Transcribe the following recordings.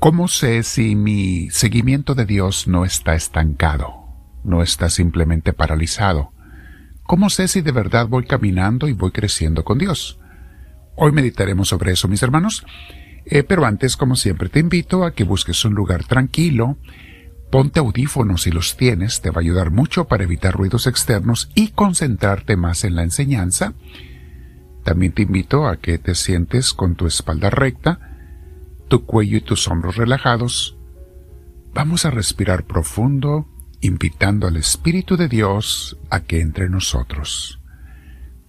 ¿Cómo sé si mi seguimiento de Dios no está estancado, no está simplemente paralizado? ¿Cómo sé si de verdad voy caminando y voy creciendo con Dios? Hoy meditaremos sobre eso, mis hermanos. Eh, pero antes, como siempre, te invito a que busques un lugar tranquilo, ponte audífonos si los tienes, te va a ayudar mucho para evitar ruidos externos y concentrarte más en la enseñanza. También te invito a que te sientes con tu espalda recta, tu cuello y tus hombros relajados, vamos a respirar profundo, invitando al Espíritu de Dios a que entre nosotros.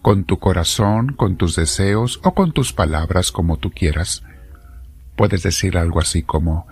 Con tu corazón, con tus deseos o con tus palabras como tú quieras, puedes decir algo así como,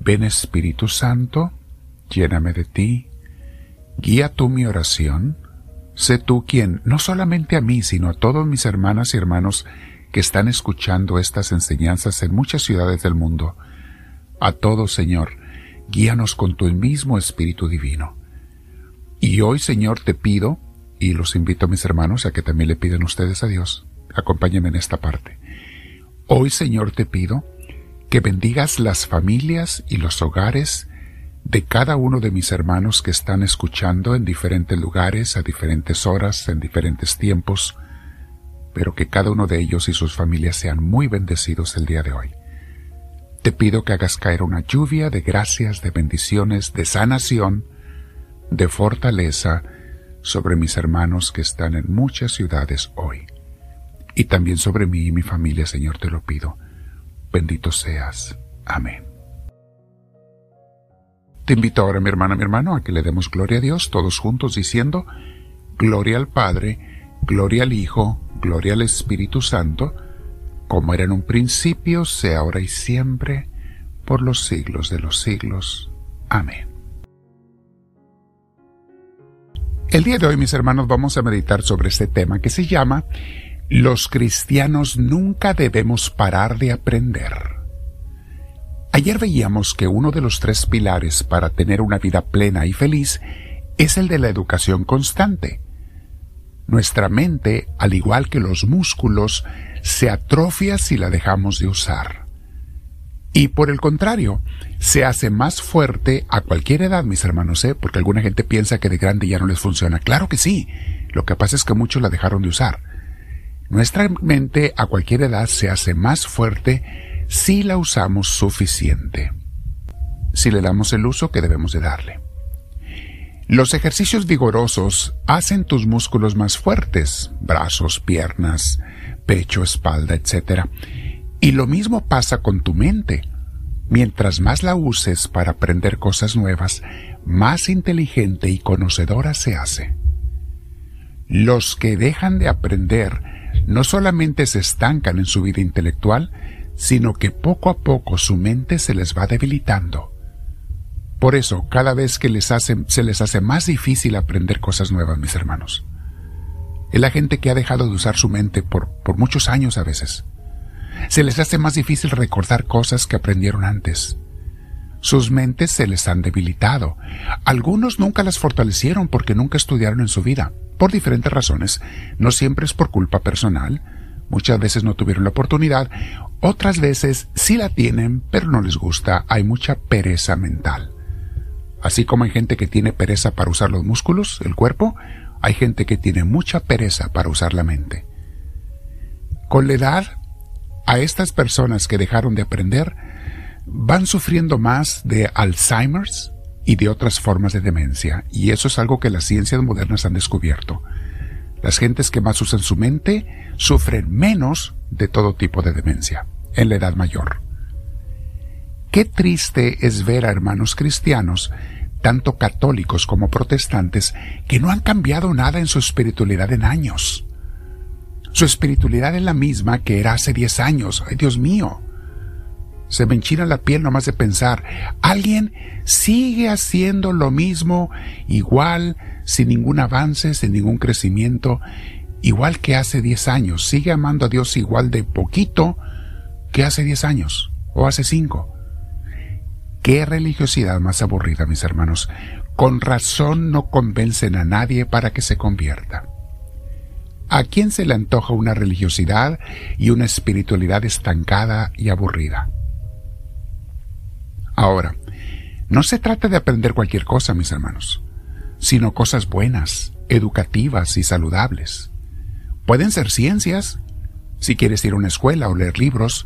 ven Espíritu Santo, lléname de ti, guía tú mi oración, sé tú quien, no solamente a mí, sino a todos mis hermanas y hermanos que están escuchando estas enseñanzas en muchas ciudades del mundo. A todos, Señor, guíanos con tu mismo Espíritu Divino. Y hoy, Señor, te pido, y los invito a mis hermanos a que también le piden ustedes a Dios, acompáñenme en esta parte. Hoy, Señor, te pido que bendigas las familias y los hogares de cada uno de mis hermanos que están escuchando en diferentes lugares, a diferentes horas, en diferentes tiempos, pero que cada uno de ellos y sus familias sean muy bendecidos el día de hoy. Te pido que hagas caer una lluvia de gracias, de bendiciones, de sanación, de fortaleza sobre mis hermanos que están en muchas ciudades hoy. Y también sobre mí y mi familia, Señor, te lo pido. Bendito seas. Amén. Te invito ahora, mi hermana, mi hermano, a que le demos gloria a Dios todos juntos diciendo, Gloria al Padre, Gloria al Hijo, Gloria al Espíritu Santo, como era en un principio, sea ahora y siempre, por los siglos de los siglos. Amén. El día de hoy, mis hermanos, vamos a meditar sobre este tema que se llama Los cristianos nunca debemos parar de aprender. Ayer veíamos que uno de los tres pilares para tener una vida plena y feliz es el de la educación constante. Nuestra mente, al igual que los músculos, se atrofia si la dejamos de usar. Y por el contrario, se hace más fuerte a cualquier edad, mis hermanos, ¿eh? porque alguna gente piensa que de grande ya no les funciona. Claro que sí. Lo que pasa es que muchos la dejaron de usar. Nuestra mente a cualquier edad se hace más fuerte si la usamos suficiente. Si le damos el uso que debemos de darle. Los ejercicios vigorosos hacen tus músculos más fuertes, brazos, piernas, pecho, espalda, etc. Y lo mismo pasa con tu mente. Mientras más la uses para aprender cosas nuevas, más inteligente y conocedora se hace. Los que dejan de aprender no solamente se estancan en su vida intelectual, sino que poco a poco su mente se les va debilitando por eso, cada vez que les hace, se les hace más difícil aprender cosas nuevas, mis hermanos. Es la gente que ha dejado de usar su mente por, por muchos años a veces. Se les hace más difícil recordar cosas que aprendieron antes. Sus mentes se les han debilitado. Algunos nunca las fortalecieron porque nunca estudiaron en su vida, por diferentes razones. No siempre es por culpa personal. Muchas veces no tuvieron la oportunidad. Otras veces sí la tienen, pero no les gusta. Hay mucha pereza mental. Así como hay gente que tiene pereza para usar los músculos, el cuerpo, hay gente que tiene mucha pereza para usar la mente. Con la edad, a estas personas que dejaron de aprender van sufriendo más de Alzheimer's y de otras formas de demencia, y eso es algo que las ciencias modernas han descubierto. Las gentes que más usan su mente sufren menos de todo tipo de demencia en la edad mayor. Qué triste es ver a hermanos cristianos, tanto católicos como protestantes, que no han cambiado nada en su espiritualidad en años. Su espiritualidad es la misma que era hace diez años. ¡Ay, Dios mío! Se me enchina la piel nomás de pensar. Alguien sigue haciendo lo mismo, igual, sin ningún avance, sin ningún crecimiento, igual que hace diez años. Sigue amando a Dios igual de poquito que hace diez años o hace cinco. Qué religiosidad más aburrida, mis hermanos. Con razón no convencen a nadie para que se convierta. ¿A quién se le antoja una religiosidad y una espiritualidad estancada y aburrida? Ahora, no se trata de aprender cualquier cosa, mis hermanos, sino cosas buenas, educativas y saludables. Pueden ser ciencias, si quieres ir a una escuela o leer libros,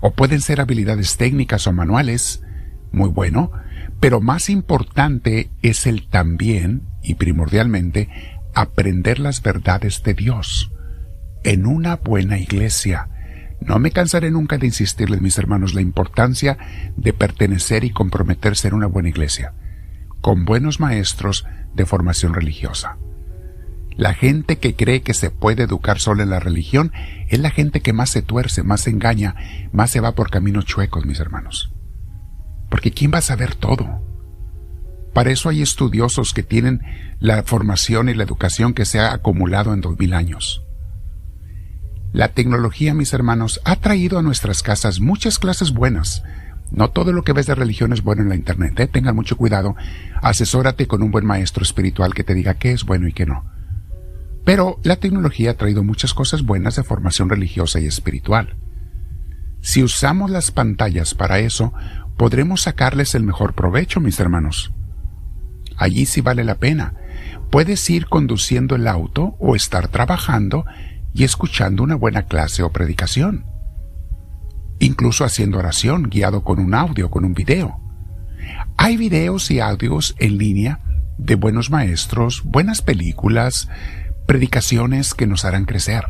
o pueden ser habilidades técnicas o manuales, muy bueno, pero más importante es el también, y primordialmente, aprender las verdades de Dios en una buena iglesia. No me cansaré nunca de insistirles, mis hermanos, la importancia de pertenecer y comprometerse en una buena iglesia, con buenos maestros de formación religiosa. La gente que cree que se puede educar solo en la religión es la gente que más se tuerce, más se engaña, más se va por caminos chuecos, mis hermanos. Porque ¿quién va a saber todo? Para eso hay estudiosos que tienen la formación y la educación que se ha acumulado en dos mil años. La tecnología, mis hermanos, ha traído a nuestras casas muchas clases buenas. No todo lo que ves de religión es bueno en la Internet. ¿eh? Tengan mucho cuidado. Asesórate con un buen maestro espiritual que te diga qué es bueno y qué no. Pero la tecnología ha traído muchas cosas buenas de formación religiosa y espiritual. Si usamos las pantallas para eso, podremos sacarles el mejor provecho, mis hermanos. Allí sí vale la pena. Puedes ir conduciendo el auto o estar trabajando y escuchando una buena clase o predicación. Incluso haciendo oración guiado con un audio, con un video. Hay videos y audios en línea de buenos maestros, buenas películas, predicaciones que nos harán crecer.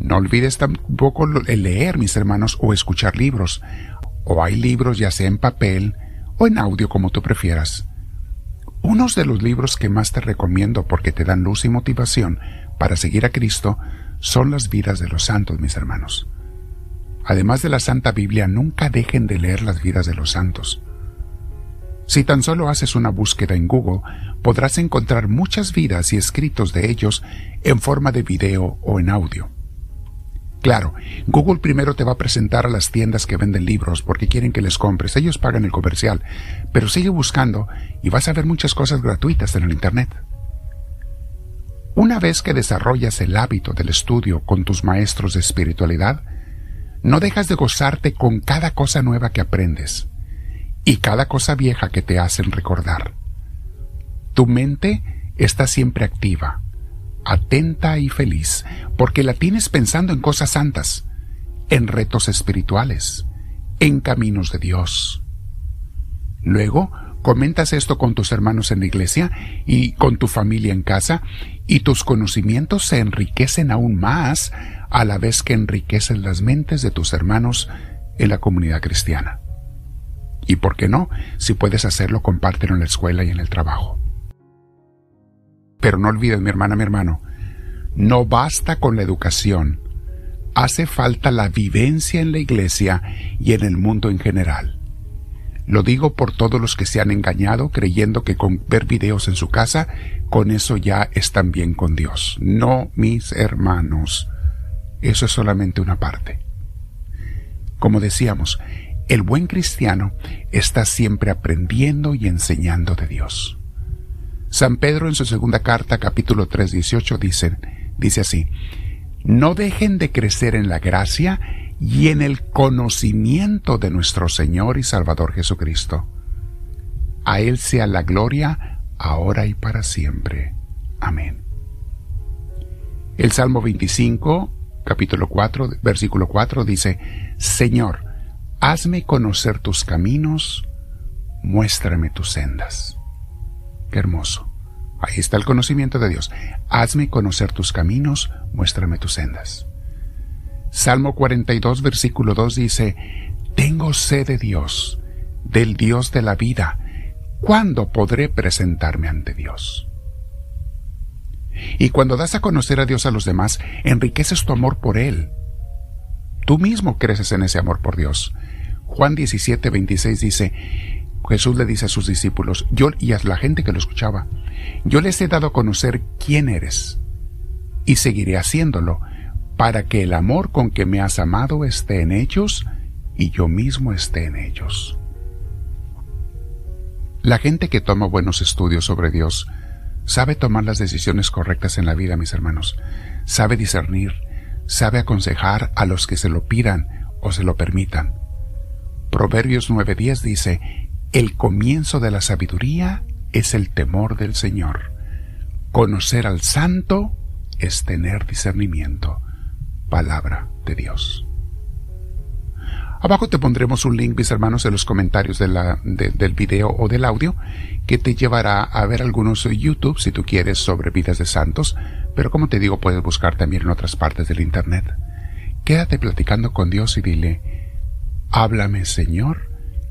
No olvides tampoco leer, mis hermanos, o escuchar libros. O hay libros ya sea en papel o en audio como tú prefieras. Unos de los libros que más te recomiendo porque te dan luz y motivación para seguir a Cristo son las vidas de los santos, mis hermanos. Además de la Santa Biblia, nunca dejen de leer las vidas de los santos. Si tan solo haces una búsqueda en Google, podrás encontrar muchas vidas y escritos de ellos en forma de video o en audio. Claro, Google primero te va a presentar a las tiendas que venden libros porque quieren que les compres. Ellos pagan el comercial, pero sigue buscando y vas a ver muchas cosas gratuitas en el Internet. Una vez que desarrollas el hábito del estudio con tus maestros de espiritualidad, no dejas de gozarte con cada cosa nueva que aprendes y cada cosa vieja que te hacen recordar. Tu mente está siempre activa, atenta y feliz, porque la tienes pensando en cosas santas, en retos espirituales, en caminos de Dios. Luego, comentas esto con tus hermanos en la iglesia y con tu familia en casa, y tus conocimientos se enriquecen aún más a la vez que enriquecen las mentes de tus hermanos en la comunidad cristiana. Y por qué no, si puedes hacerlo, compártelo en la escuela y en el trabajo. Pero no olvides, mi hermana, mi hermano, no basta con la educación, hace falta la vivencia en la iglesia y en el mundo en general. Lo digo por todos los que se han engañado creyendo que con ver videos en su casa, con eso ya están bien con Dios. No, mis hermanos. Eso es solamente una parte. Como decíamos, el buen cristiano está siempre aprendiendo y enseñando de Dios. San Pedro en su segunda carta, capítulo 3, 18, dice, dice así, no dejen de crecer en la gracia y en el conocimiento de nuestro Señor y Salvador Jesucristo. A Él sea la gloria, ahora y para siempre. Amén. El Salmo 25, capítulo 4, versículo 4 dice, Señor, hazme conocer tus caminos, muéstrame tus sendas. Qué hermoso. Ahí está el conocimiento de Dios. Hazme conocer tus caminos, muéstrame tus sendas. Salmo 42, versículo 2 dice, Tengo sed de Dios, del Dios de la vida. ¿Cuándo podré presentarme ante Dios? Y cuando das a conocer a Dios a los demás, enriqueces tu amor por Él. Tú mismo creces en ese amor por Dios. Juan 17, 26 dice, Jesús le dice a sus discípulos, yo y a la gente que lo escuchaba, yo les he dado a conocer quién eres, y seguiré haciéndolo, para que el amor con que me has amado esté en ellos y yo mismo esté en ellos. La gente que toma buenos estudios sobre Dios sabe tomar las decisiones correctas en la vida, mis hermanos, sabe discernir, sabe aconsejar a los que se lo pidan o se lo permitan Proverbios 9:10 dice, el comienzo de la sabiduría es el temor del Señor. Conocer al santo es tener discernimiento. Palabra de Dios. Abajo te pondremos un link, mis hermanos, en los comentarios del video o del audio, que te llevará a ver algunos YouTube, si tú quieres, sobre vidas de santos, pero como te digo, puedes buscar también en otras partes del Internet. Quédate platicando con Dios y dile, háblame Señor,